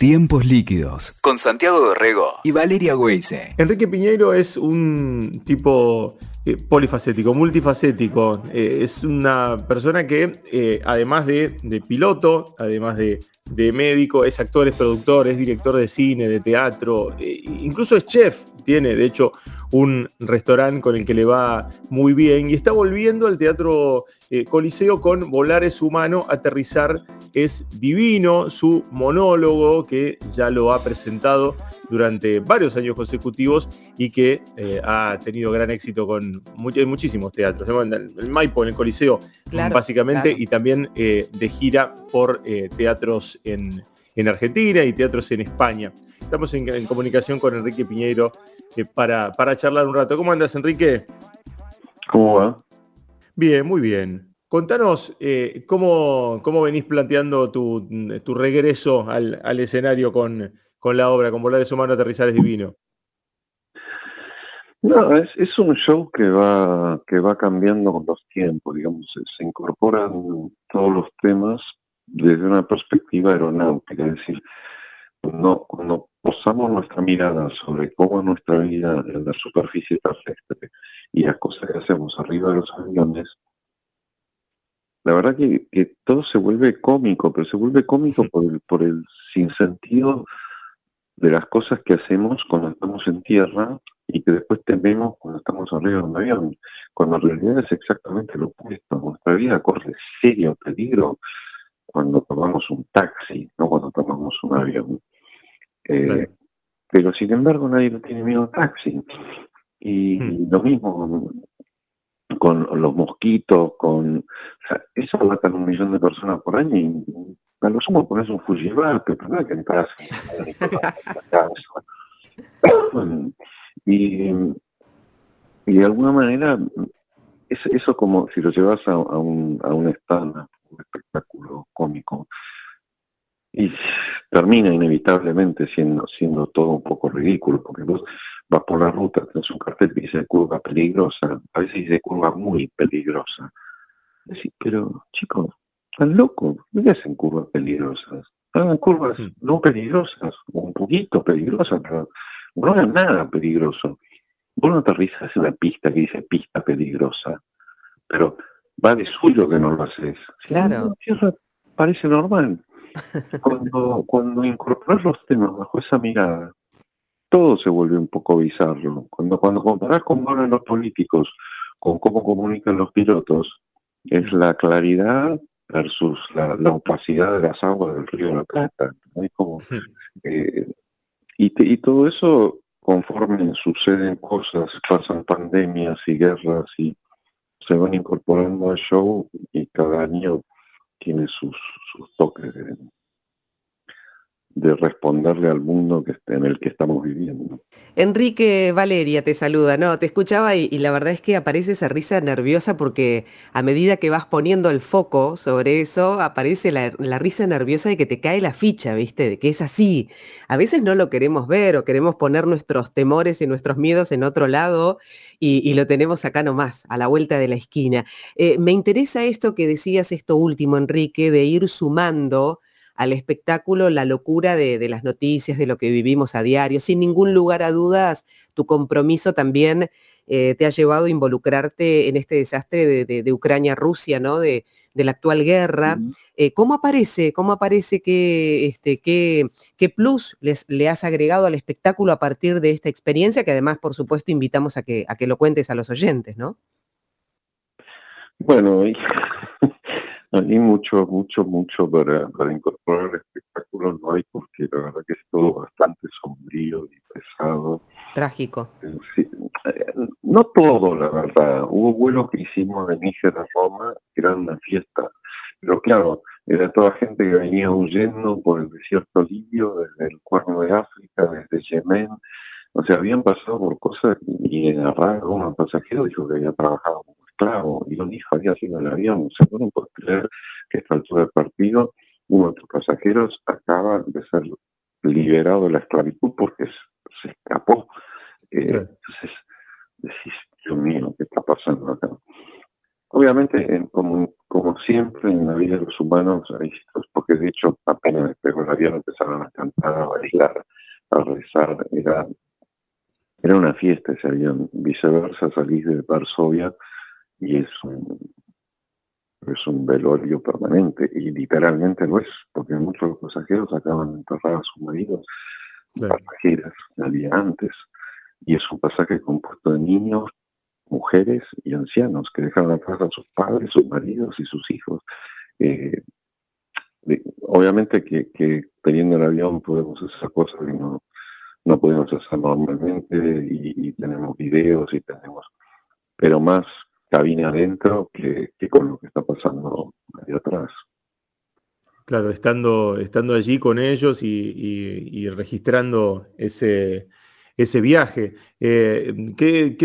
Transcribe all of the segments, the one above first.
Tiempos líquidos con Santiago Dorrego y Valeria Weise. Enrique Piñeiro es un tipo eh, polifacético, multifacético. Eh, es una persona que, eh, además de, piloto, además de, de, médico, es actor, es productor, es director de cine, de teatro, incluso es chef. Tiene, de hecho, un restaurante con el que le va muy bien y está volviendo al Teatro Coliseo con Volar es humano, aterrizar es divino, su monólogo que ya lo ha presentado durante varios años consecutivos y que eh, ha tenido gran éxito con muchísimos teatros, en el Maipo, en el Coliseo, básicamente, y también eh, de gira por teatros en, Argentina y teatros en España. Estamos en, en comunicación con Enrique Piñeiro, eh, para, para charlar un rato. ¿Cómo andas, Enrique? ¿Cómo va? Bien, muy bien. Contanos eh, cómo, cómo, venís planteando tu, tu regreso al, al, escenario con, con, la obra, con Volar de su mano, Aterrizar es Divino. No, es, es, un show que va, que va cambiando con los tiempos, digamos, se incorporan todos los temas desde una perspectiva aeronáutica, es decir, cuando, cuando posamos nuestra mirada sobre cómo es nuestra vida en la superficie terrestre y las cosas que hacemos arriba de los aviones, la verdad que, todo se vuelve cómico, pero se vuelve cómico por el, por el sinsentido de las cosas que hacemos cuando estamos en tierra y que después tememos cuando estamos arriba de un avión, cuando en realidad es exactamente lo opuesto. Nuestra vida corre serio peligro cuando tomamos un taxi, no cuando tomamos un avión. Eh, pero sin embargo nadie le tiene miedo al taxi. Y hmm. lo mismo con, los mosquitos, con... O sea, eso matan un millón de personas por año y a lo sumo pones un fusilar, pero no que entras y, y de alguna manera eso, eso como si lo llevas a, un, a un stand, un espectáculo cómico, y termina inevitablemente siendo, siendo todo un poco ridículo, porque vos vas por la ruta, tenés un cartel que dice curva peligrosa, a veces dice curva muy peligrosa. Decís, pero chicos, están locos, ¿qué hacen curvas peligrosas? Hagan curvas mm. no peligrosas, un poquito peligrosas, pero no hagan nada peligroso. Vos no aterrizás en la pista que dice pista peligrosa, pero va de suyo que no lo haces. Claro. parece normal. Cuando, cuando incorporas los temas bajo esa mirada, todo se vuelve un poco bizarro. Cuando, cuando comparás cómo hablan los políticos con cómo comunican los pilotos, es la claridad versus la, opacidad de las aguas del río de la Plata. Como, eh, y, y todo eso, conforme suceden cosas, pasan pandemias y guerras y se van incorporando al show y cada año tiene sus, toques de, responderle al mundo que, en el que estamos viviendo. Enrique Valeria te saluda, no, te escuchaba y, la verdad es que aparece esa risa nerviosa porque a medida que vas poniendo el foco sobre eso, aparece la, la, risa nerviosa de que te cae la ficha, ¿viste? De que es así. A veces no lo queremos ver o queremos poner nuestros temores y nuestros miedos en otro lado y, lo tenemos acá nomás, a la vuelta de la esquina. Eh, me interesa esto que decías, esto último, Enrique, de ir sumando al espectáculo la locura de, las noticias, de lo que vivimos a diario. Sin ningún lugar a dudas, tu compromiso también eh, te ha llevado a involucrarte en este desastre de, Ucrania-Rusia, ¿no? De, la actual guerra. Eh, ¿Cómo aparece, cómo aparece que, este, qué, qué plus les, le has agregado al espectáculo a partir de esta experiencia, que además, por supuesto, invitamos a que, a que lo cuentes a los oyentes, ¿no? Bueno, hay mucho, mucho, mucho para, para incorporar al espectáculo, no hay porque la verdad que es todo bastante sombrío y pesado. Trágico. Sí, eh, no todo, la verdad. Hubo vuelos que hicimos de Níger a Roma, que eran una fiesta. Pero claro, era toda gente que venía huyendo por el desierto libio, desde el cuerno de África, desde Yemen. O sea, habían pasado por cosas y en arranco un pasajero dijo que había trabajado esclavo y lo dijo, había sido el avión. O sea, no puedo creer que a esta altura del partido uno de los pasajeros acaba de ser liberado de la esclavitud porque se escapó. Eh, entonces, decís, Dios mío, ¿qué está pasando acá? Obviamente, como, como siempre en la vida de los humanos, porque de hecho apenas despegó el avión empezaron a cantar, a bailar, a rezar, era, era una fiesta ese avión. Viceversa, salís de Varsovia y es un, es un velorio permanente, y literalmente lo es, porque muchos de los pasajeros acaban de enterrar a sus maridos, pasajeras, el antes, y es un pasaje compuesto de niños, mujeres y ancianos que dejaron atrás a sus padres, sus maridos y sus hijos. Eh, obviamente que, teniendo el avión podemos hacer cosas que no, no podemos hacer normalmente y, tenemos videos y tenemos, pero más cabina adentro que, con lo que está pasando ahí atrás. Claro, estando, estando allí con ellos y registrando ese, ese viaje. Eh, ¿qué,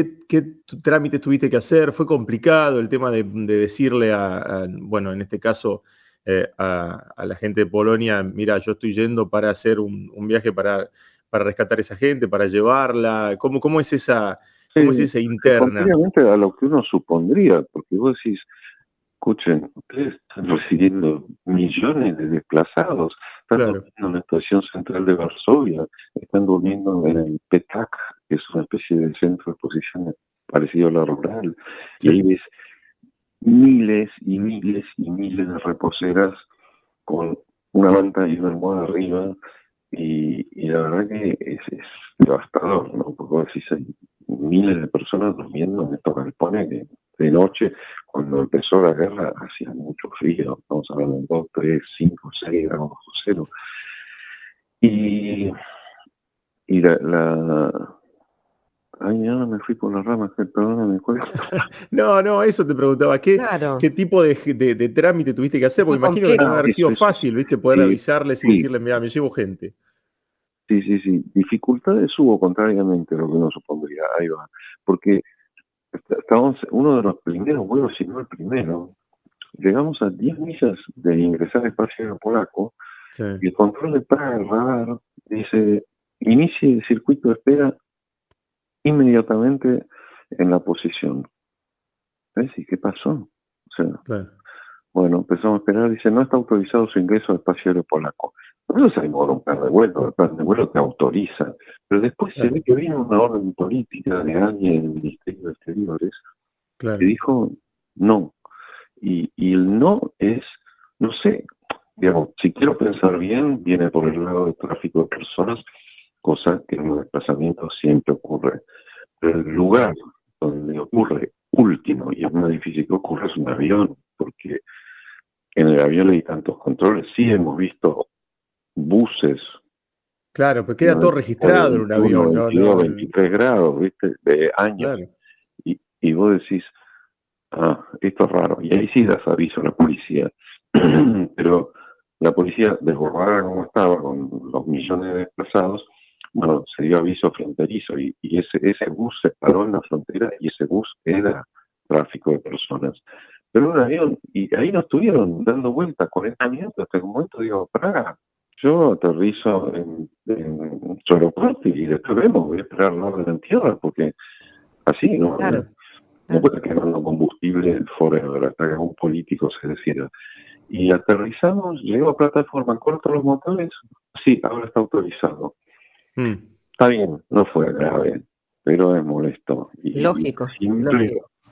trámites tuviste que hacer? ¿Fue complicado el tema de, decirle a, bueno, en este caso, eh, a, la gente de Polonia, mira, yo estoy yendo para hacer un, viaje para, para rescatar a esa gente, para llevarla? ¿Cómo, cómo es esa, cómo es esa interna? Obviamente a lo que uno supondría, porque vos decís, escuchen, ustedes están recibiendo millones de desplazados, están durmiendo en la estación central de Varsovia, están durmiendo en el PETAC, que es una especie de centro de exposición parecido a la rural, y ahí ves miles y miles y miles de reposeras con una manta y una almohada arriba, y, la verdad que es, devastador, ¿no? Porque decís, hay miles de personas durmiendo en estos galpones que de noche, cuando empezó la guerra, hacía mucho frío, estamos hablando de 2, 3, 5, 6 grados bajo cero. Y, y la, la... Ay, no, me fui por las ramas, perdóname, ¿cuál No, no, eso te preguntaba, ¿qué, ¿qué tipo de, de, trámite tuviste que hacer? Porque imagino que no haber sido fácil, ¿viste? Poder avisarles y decirles, mira, me llevo gente. Sí, sí, sí. Dificultades hubo, contrariamente a lo que uno supondría. Ahí va. Porque estábamos uno de los primeros vuelos, si no el primero, llegamos a 10 millas de ingresar al espacio aéreo polaco y el control de Praga, el radar, dice, inicie el circuito de espera inmediatamente en la posición. ¿Ves? ¿Y qué pasó? O sea, bueno, empezamos a esperar, dice, no está autorizado su ingreso al espacio aéreo polaco. Eso se demora un par de vuelo, el plan de vuelo te autoriza, pero después se ve que viene una orden política de alguien en el Ministerio de Exteriores que dijo no. Y, el no es, no sé, digamos, si quiero pensar bien, viene por el lado del tráfico de personas, cosa que en un desplazamiento siempre ocurre. Pero el lugar donde ocurre último, y es más difícil que ocurra, es un avión, porque en el avión hay tantos controles. Sí hemos visto buses. Claro, pues queda todo registrado en un avión. ¿no? 23 grados, ¿viste? De años. Y, y vos decís, ah, esto es raro. Y ahí sí das aviso a la policía. Pero la policía, desbordada como estaba, con los millones de desplazados, bueno, se dio aviso fronterizo y, ese, ese bus se paró en la frontera y ese bus era tráfico de personas. Pero un avión, y ahí no estuvieron dando vueltas 40 minutos hasta un momento digo, Praga, yo aterrizo en, en su aeropuerto y después vemos, voy a esperar la orden en tierra, porque así no, no, puede quemando combustible forever hasta que un político se decida. Y aterrizamos, llego a plataforma, corto los motores, sí, ahora está autorizado. Hmm. Está bien, no fue grave, pero es molesto. Y, lógico,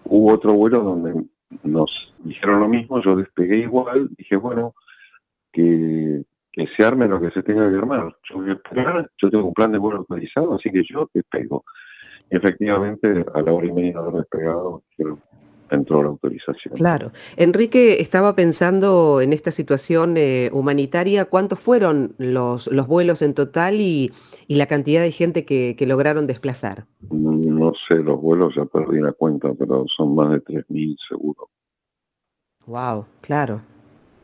Hubo otro vuelo donde nos dijeron lo mismo, yo despegué igual, dije, bueno, que que se arme lo que se tenga que armar. Yo voy a esperar, yo tengo un plan de vuelo autorizado, así que yo despego. Y efectivamente, a la hora y media de haber despegado, entró la autorización. Claro. Enrique estaba pensando en esta situación eh, humanitaria, ¿cuántos fueron los, los vuelos en total y, la cantidad de gente que, que, lograron desplazar? No sé, los vuelos ya perdí la cuenta, pero son más de 3.000 seguro. Wow, claro.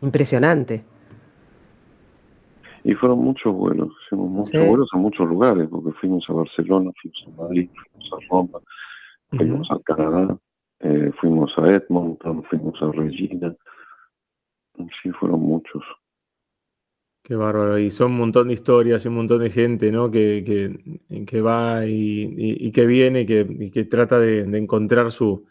Impresionante. Y fueron muchos vuelos, hicimos muchos vuelos a muchos lugares, porque fuimos a Barcelona, fuimos a Madrid, fuimos a Roma, fuimos a Canadá, eh, fuimos a Edmonton, fuimos a Regina. Sí, fueron muchos. Qué bárbaro. Y son un montón de historias y un montón de gente, ¿no? Que, que, que va y, que viene que, y que trata de, encontrar su,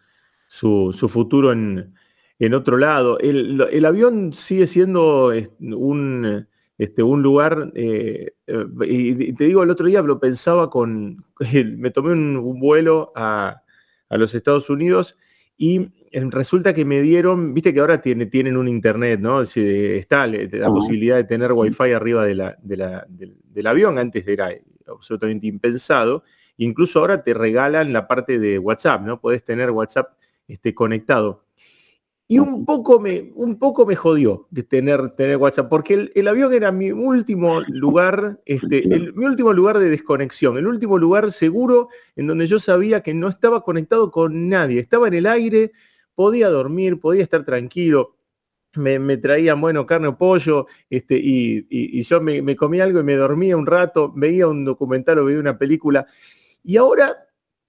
su, su futuro en, en otro lado. El, avión sigue siendo un, este, un lugar, eh, eh, y te digo, el otro día lo pensaba con, me tomé un, vuelo a, los Estados Unidos y resulta que me dieron, viste que ahora tiene, tienen un internet, ¿no? Está la posibilidad de tener wifi arriba de la, del, avión, antes era absolutamente impensado. Incluso ahora te regalan la parte de WhatsApp, ¿no? Podés tener WhatsApp este, conectado. Y un poco me, un poco me jodió de tener, tener WhatsApp, porque el, avión era mi último lugar, este, mi último lugar de desconexión, el último lugar seguro en donde yo sabía que no estaba conectado con nadie, estaba en el aire, podía dormir, podía estar tranquilo. Me, traían, bueno, carne o pollo, este, y, yo me, me comía algo y me dormía un rato, veía un documental o veía una película. Y ahora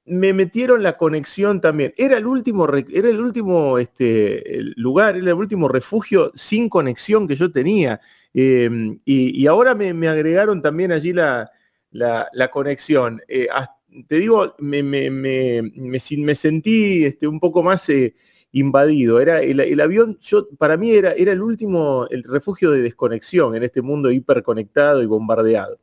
me metieron la conexión también. Era el último, era el último este, lugar, era el último refugio sin conexión que yo tenía. Em, y, ahora me, agregaron también allí la, conexión. Eh, te digo, me, me, sentí este, un poco más eh, invadido. Era el, avión, yo, para mí era, era el último, el refugio de desconexión en este mundo hiperconectado y bombardeado.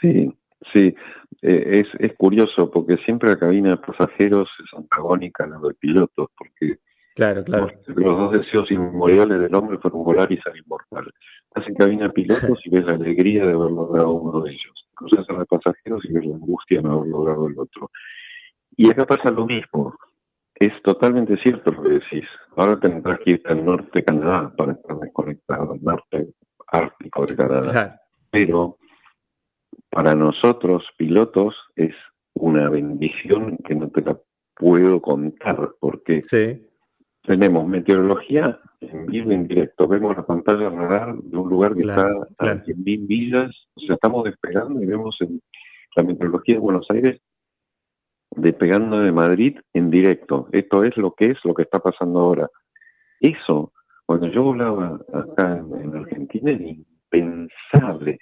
Sí, sí. Eh, es, curioso porque siempre la cabina de pasajeros es antagónica a la de pilotos, porque claro, claro. Los, dos deseos inmorales del hombre fueron volar y ser inmortal. Estás en cabina de pilotos y ves la alegría de haber logrado uno de ellos. Cruzas a los pasajeros y ves la angustia de haber logrado el otro. Y acá pasa lo mismo. Es totalmente cierto lo que decís. Ahora tendrás que irte al norte de Canadá para estar desconectado, al norte ártico de Canadá. Pero para nosotros, pilotos, es una bendición que no te la puedo contar, porque tenemos meteorología en vivo en directo, vemos la pantalla radar de un lugar que está a 100.000 millas, o sea, estamos despegando y vemos en la meteorología de Buenos Aires despegando de Madrid en directo. Esto es lo que es lo que está pasando ahora. Eso, cuando yo volaba acá en Argentina, era impensable.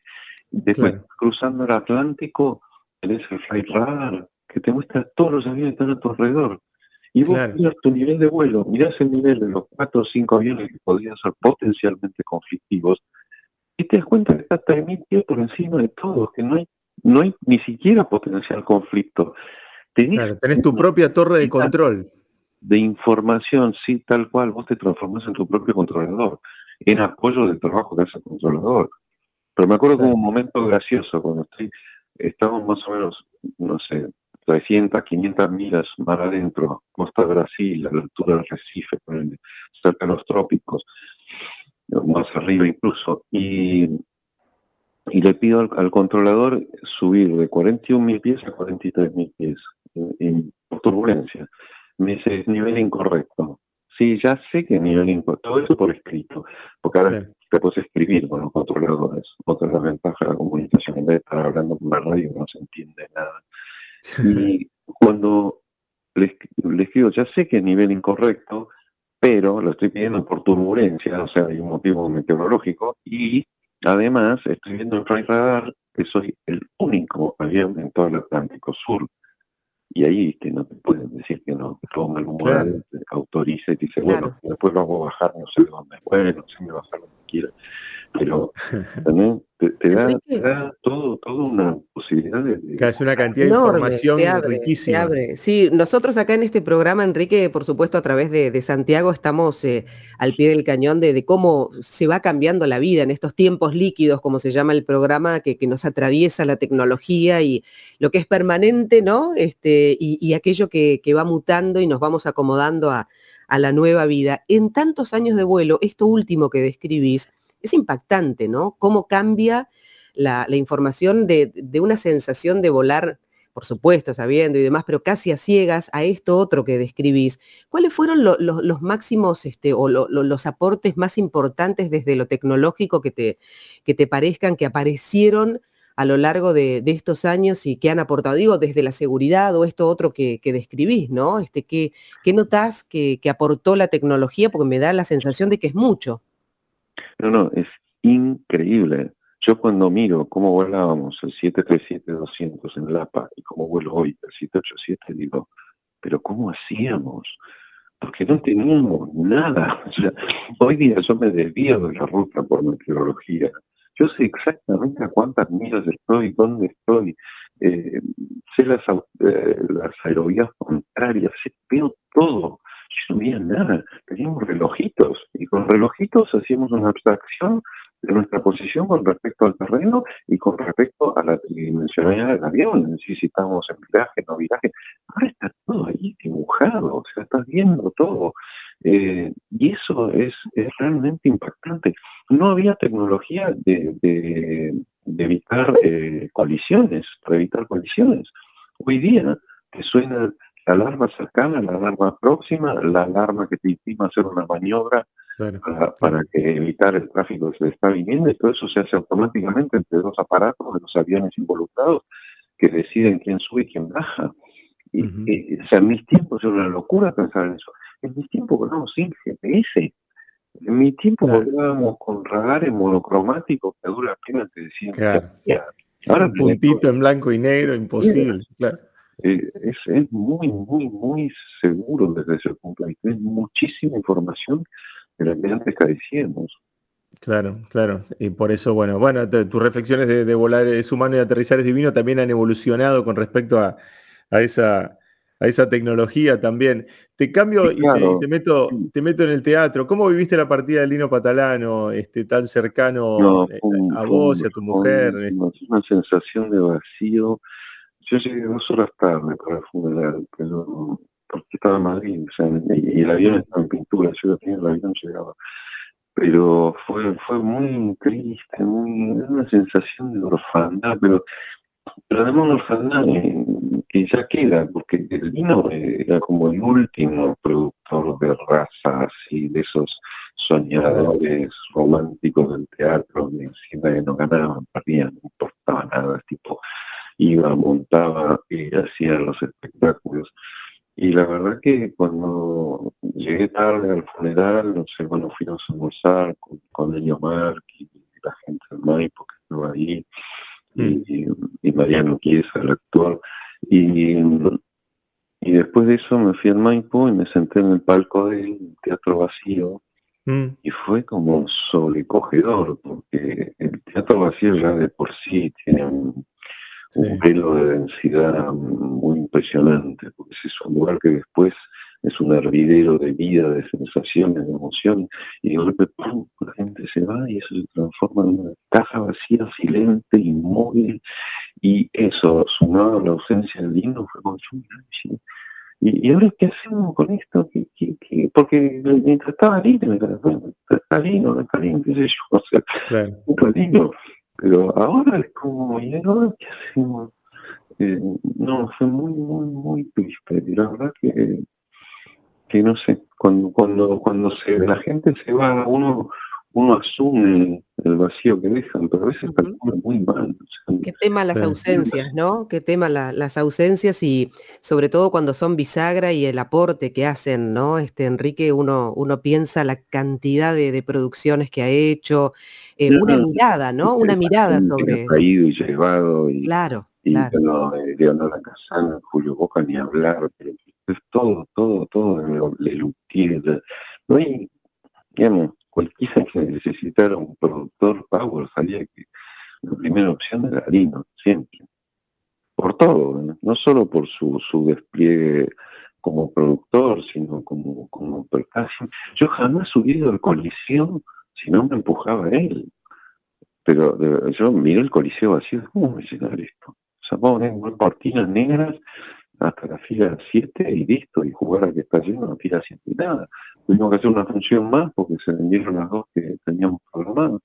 Después, cruzando el Atlántico, tenés el flight radar, que te muestra todos los aviones que están a tu alrededor. Y vos miras tu nivel de vuelo, mirás el nivel de los cuatro o cinco aviones que podrían ser potencialmente conflictivos, y te das cuenta que está 3.000 pies por encima de todos, que no hay, no hay ni siquiera potencial conflicto. Tenés, tenés tu propia torre de control. De información, sí, tal cual, vos te transformás en tu propio controlador, en apoyo del trabajo de ese controlador. Pero me acuerdo como un momento gracioso cuando estoy, estamos más o menos, no sé, 300, 500 millas más adentro, costa de Brasil, a la altura del Recife, cerca de los trópicos, más arriba incluso, y, y le pido al, controlador subir de 41 mil pies a 43 mil pies en, por turbulencia. Me dice, nivel incorrecto. Sí, ya sé que nivel incorrecto, todo eso por escrito, porque ahora te puedes escribir con los controladores. Otra de las ventajas de la comunicación, en vez de estar hablando por la radio no se entiende nada. Y cuando le, escribo, ya sé que es nivel incorrecto, pero lo estoy pidiendo por turbulencia, o sea, hay un motivo meteorológico, y además estoy viendo en Flight Radar que soy el único avión en todo el Atlántico Sur. Y ahí que no te pueden decir que no, que todo algún claro. autorice y dice, bueno, después lo hago bajar no sé de dónde. Bueno, si me pero también te, da, todo, todo una posibilidad de... es una cantidad de información riquísima. Sí, nosotros acá en este programa, Enrique, por supuesto, a través de, Santiago, estamos eh, al pie del cañón de, cómo se va cambiando la vida en estos tiempos líquidos, como se llama el programa, que, nos atraviesa la tecnología y lo que es permanente, ¿no? Este, y, aquello que, que va mutando y nos vamos acomodando a a la nueva vida. En tantos años de vuelo, esto último que describís es impactante, ¿no? Cómo cambia la, información de, una sensación de volar, por supuesto, sabiendo y demás, pero casi a ciegas a esto otro que describís. ¿Cuáles fueron los máximos este, o los aportes más importantes desde lo tecnológico que te, que te parezcan que aparecieron? A lo largo de, estos años y que han aportado, digo, desde la seguridad o esto otro que, describís, ¿no? Este, ¿qué, qué notás que, aportó la tecnología? Porque me da la sensación de que es mucho. No, no, es increíble. Yo cuando miro cómo volábamos el 737-200 en Lapa y cómo vuelo hoy el 787, digo, pero ¿cómo hacíamos? porque no teníamos nada. Hoy día yo me desvío de la ruta por meteorología. Yo sé exactamente a cuántas millas estoy, dónde estoy, eh, sé las, eh, contrarias, veo todo. Yo no veía nada, teníamos relojitos y con relojitos hacíamos una abstracción de nuestra posición con respecto al terreno y con respecto a la tridimensionalidad del avión, estamos en viraje, no viraje. Ahora está todo ahí dibujado, o sea, estás viendo todo. Eh, y eso es, realmente impactante. No había tecnología de, evitar eh, colisiones, para evitar colisiones. Hoy día te suena la alarma cercana, la alarma próxima, la alarma que te intima hacer una maniobra para, que evitar el tráfico que se está viniendo y todo eso se hace automáticamente entre dos aparatos de los aviones involucrados que deciden quién sube y quién baja. Y, o sea, en mis tiempos era una locura pensar en eso. En mis tiempos volábamos sin GPS. En mi tiempo volábamos con radares monocromáticos que dura pena te decían Ahora un puntito en blanco y negro, imposible, claro. Eh, es, es, muy, muy, muy seguro desde ese punto de vista. Es muchísima información de que antes carecíamos. Claro, claro. Y por eso, bueno, bueno, tus reflexiones de, volar es humano y aterrizar es divino también han evolucionado con respecto a, esa, a esa tecnología también. Te cambio y te, meto, te meto en el teatro. ¿Cómo viviste la partida de Lino Patalano, este, tan cercano eh, a vos y a tu mujer? una sensación de vacío. Yo llegué dos horas tarde para el funeral, pero porque estaba en Madrid, y, el avión estaba en pintura, yo ya tenía el avión llegaba. Pero fue, fue muy triste, una sensación de orfandad, pero, pero además una orfandad que ya queda, porque el vino era como el último productor de razas y de esos soñadores románticos del teatro, que no ganaban, perdían, no importaba nada, tipo iba, montaba y hacía los espectáculos. Y la verdad que cuando llegué tarde al funeral, no sé, bueno, fuimos a almorzar con, con Elio Marc y la gente del Maipo que estaba ahí, y, mm. y, Mariano Chiesa, el actor. Y, y después de eso me fui al Maipo y me senté en el palco del teatro vacío. Mm. Y fue como sobrecogedor, porque el teatro vacío ya de por sí tiene un, un pelo de densidad muy impresionante, porque es un lugar que después es un hervidero de vida, de sensaciones, de emociones, y de golpe la gente se va y eso se transforma en una caja vacía, silente, inmóvil, y eso, sumado a la ausencia del vino, fue con y, y ahora qué hacemos con esto, porque mientras estaba libre, está lindo, está lindo, qué sé yo, o sea, está lindo, pero ahora es como, ¿y ahora qué hacemos? Eh, no, fue muy, muy, muy triste. Y la verdad que, que no sé, cuando, cuando, cuando se, la gente se va, uno, uno asume el vacío que dejan, pero a veces uh muy mal. Qué tema las ausencias, ¿no? Qué tema las ausencias y sobre todo cuando son bisagra y el aporte que hacen, ¿no? Este Enrique, uno, uno piensa la cantidad de, de producciones que ha hecho, eh, una mirada, ¿no? Una mirada sobre... Caído y llevado. Y, claro, y claro. No, eh, Leonora Casana, Julio Boca, ni hablar, pero es todo, todo, todo, le No hay, digamos, cualquiera que necesitara un productor power salía que la primera opción era Lino, siempre. Por todo, no solo por su, su despliegue como productor, sino como, como Yo jamás subido al colisión si no me empujaba él. Pero yo miré el coliseo vacío, ¿cómo me llenar esto? O sea, vamos cortinas negras hasta la fila 7 y listo, y jugar a que está lleno la fila 7 y nada. Tuvimos que hacer una función más porque se vendieron las dos que teníamos programadas.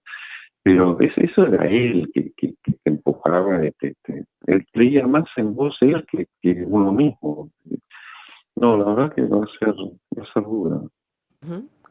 Pero eso era él que, que, empujaba, este, este, él creía más en vos él que, que uno mismo. No, la verdad que va a ser, va a dura.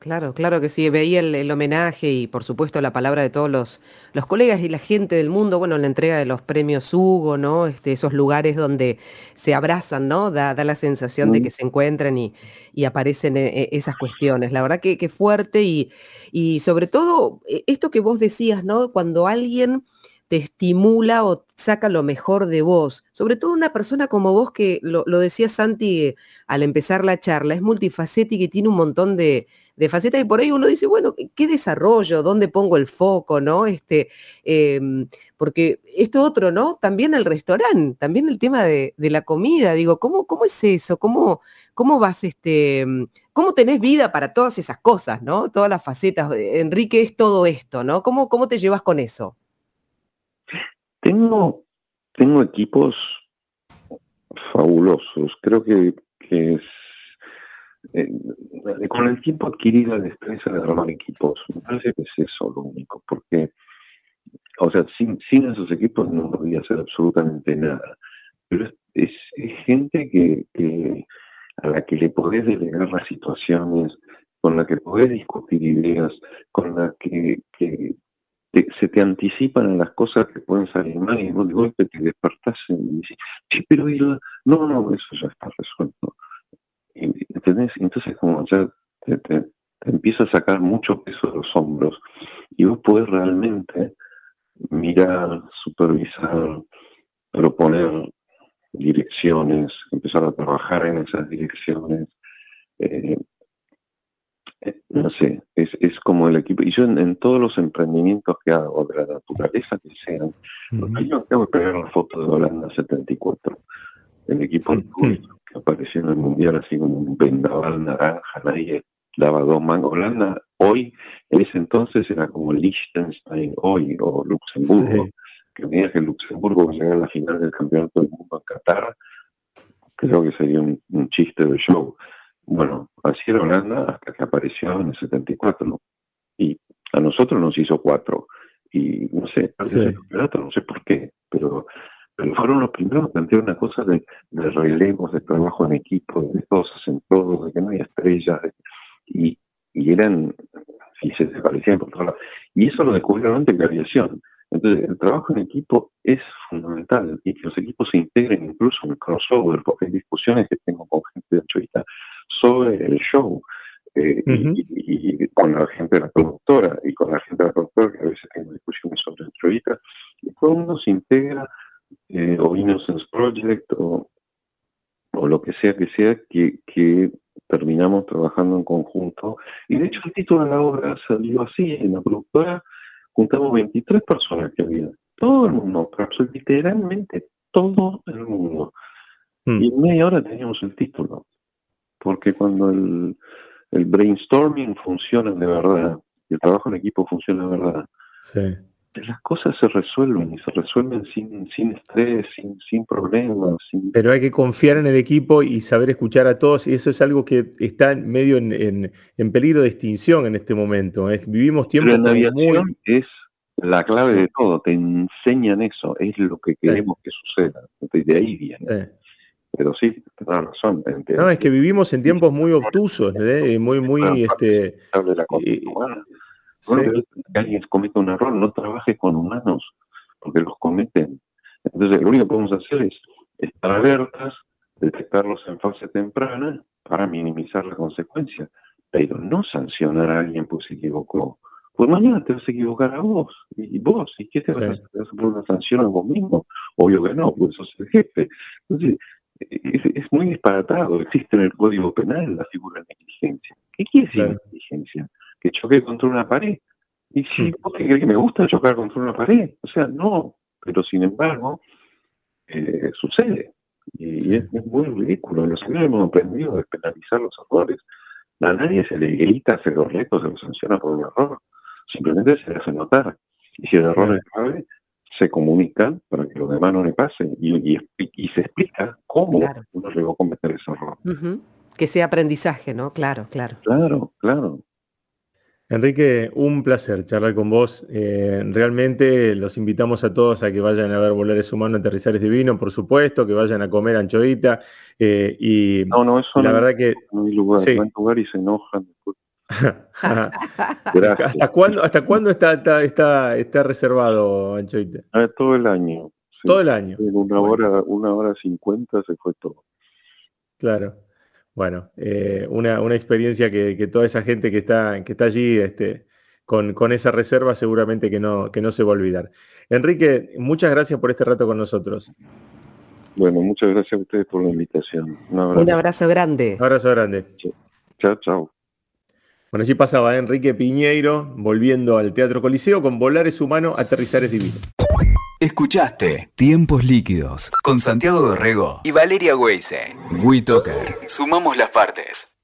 Claro, claro que sí, veía el, homenaje y por supuesto la palabra de todos los, los, colegas y la gente del mundo, bueno, la entrega de los premios Hugo, ¿no? Este, esos lugares donde se abrazan, ¿no? Da, da la sensación de que se encuentran y, y aparecen eh, eh, esas cuestiones. La verdad que, fuerte y, y sobre todo e, esto que vos decías, ¿no? Cuando alguien te estimula o saca lo mejor de vos. Sobre todo una persona como vos que, lo, decía Santi al empezar la charla, es multifacética y tiene un montón de, de facetas y por ahí uno dice, bueno, ¿qué desarrollo? ¿Dónde pongo el foco? ¿No? Este, em, porque esto otro, ¿no? También el restaurante, también el tema de, la comida, digo, ¿cómo, cómo es eso? ¿Cómo, cómo vas, este, em, cómo tenés vida para todas esas cosas, ¿no? Todas las facetas. Enrique es todo esto, ¿no? ¿Cómo, cómo te llevas con eso? Tengo, tengo equipos fabulosos. Creo que, es eh, con el tiempo adquirí la destreza de armar equipos. Me parece que es eso lo único, porque, o sea, sin, esos equipos no podía hacer absolutamente nada. Pero es, gente que, a la que le podés delegar las situaciones, con la que podés discutir ideas, con la que, se te anticipan a las cosas que pueden salir mal y de golpe te despertás y dices, sí, pero no, no, eso ya está resuelto. ¿Entendés? Entonces como ya te, empieza a sacar mucho peso de los hombros y vos podés realmente mirar, supervisar, proponer direcciones, empezar a trabajar en esas direcciones. Eh, no sé, es, es, como el equipo. Y yo en, todos los emprendimientos que hago, de la naturaleza que sean, yo acabo de pegar la foto de Holanda 74. El equipo que apareció en el mundial así como un vendaval naranja, nadie daba dos mangos. Holanda hoy, en ese entonces era como Liechtenstein hoy o Luxemburgo, que medida que Luxemburgo va a llegar a la final del campeonato del mundo en Qatar, creo que sería un, chiste de show. Bueno, así era Holanda hasta que apareció en el 74, Y a nosotros nos hizo cuatro. Y no sé, no sé por qué, pero pero fueron los primeros que plantearon una cosa de, relevos, de trabajo en equipo, de todos hacen todo, de que no hay estrellas, y, eran, y se desaparecían por todos lados. Y eso lo descubrieron antes de la aviación. Entonces, el trabajo en equipo es fundamental y que los equipos se integren incluso en el crossover, porque hay discusiones que tengo con gente de Choita sobre el show. Eh, y, con la gente de la productora y con la gente de la productora que a veces tengo discusiones sobre entrevistas y todo mundo se integra eh, o Innocence Project o, lo que sea que sea que, terminamos trabajando en conjunto. Y de hecho el título de la obra salió así, en la productora juntamos 23 personas que había, todo el mundo, literalmente todo el mundo. Hmm. Y en media hora teníamos el título, porque cuando el, el brainstorming funciona de verdad, y el trabajo en equipo funciona de verdad, sí las cosas se resuelven y se resuelven sin, sin estrés, sin, sin problemas. Pero hay que confiar en el equipo y saber escuchar a todos y eso es algo que está medio en, en, peligro de extinción en este momento. ¿eh? vivimos tiempos Pero es la clave de todo, te enseñan eso, es lo que queremos que suceda. De ahí viene. Pero sí, tienes razón. No, es que vivimos en tiempos muy obtusos, ¿eh? muy, muy, este, que alguien cometa un error, no trabaje con humanos, porque los cometen. Entonces, lo único que podemos hacer es estar alertas, detectarlos en fase temprana para minimizar la consecuencia, pero no sancionar a alguien porque se equivocó. Pues mañana te vas a equivocar a vos, y vos, ¿y qué te vas, a, hacer? ¿Te vas a poner una sanción a vos mismo? Obvio que no, pues sos el jefe. Entonces, es, muy disparatado. Existe en el Código Penal la figura de negligencia. ¿Qué quiere decir negligencia? que choque contra una pared. Y si vos te crees que me gusta chocar contra una pared, o sea, no, pero sin embargo, eh, sucede. Y es, muy ridículo. Nosotros hemos aprendido a penalizar los errores. A nadie se le grita, se los retos, se lo sanciona por un error. Simplemente se le hace notar. Y si el error es grave, se comunica para que los demás no le pase. Y, y, se explica cómo uno llegó a cometer ese error. Que sea aprendizaje, ¿no? Claro, claro. Claro, claro. Enrique, un placer charlar con vos. Eh, realmente los invitamos a todos a que vayan a ver Volar Humano, Aterrizar es Divino, por supuesto, que vayan a comer anchoita. Eh, y no, no, eso la verdad que... lugar, lugar y se enojan. ¿Hasta cuándo, hasta cuándo está, está, está, reservado anchoita? Ah, todo el año. Todo el año. En una hora, una hora cincuenta se fue todo. Claro. Bueno, eh, una, experiencia que, toda esa gente que está, que está allí este, con, con, esa reserva seguramente que no, que no se va a olvidar. Enrique, muchas gracias por este rato con nosotros. Bueno, muchas gracias a ustedes por la invitación. Un abrazo, Un abrazo grande. Un abrazo grande. Chao, chao. Bueno, allí pasaba Enrique Piñeiro volviendo al Teatro Coliseo con Volar es humano, aterrizar es divino. Escuchaste Tiempos Líquidos con Santiago Dorrego y Valeria Weise. WeToker. Sumamos las partes.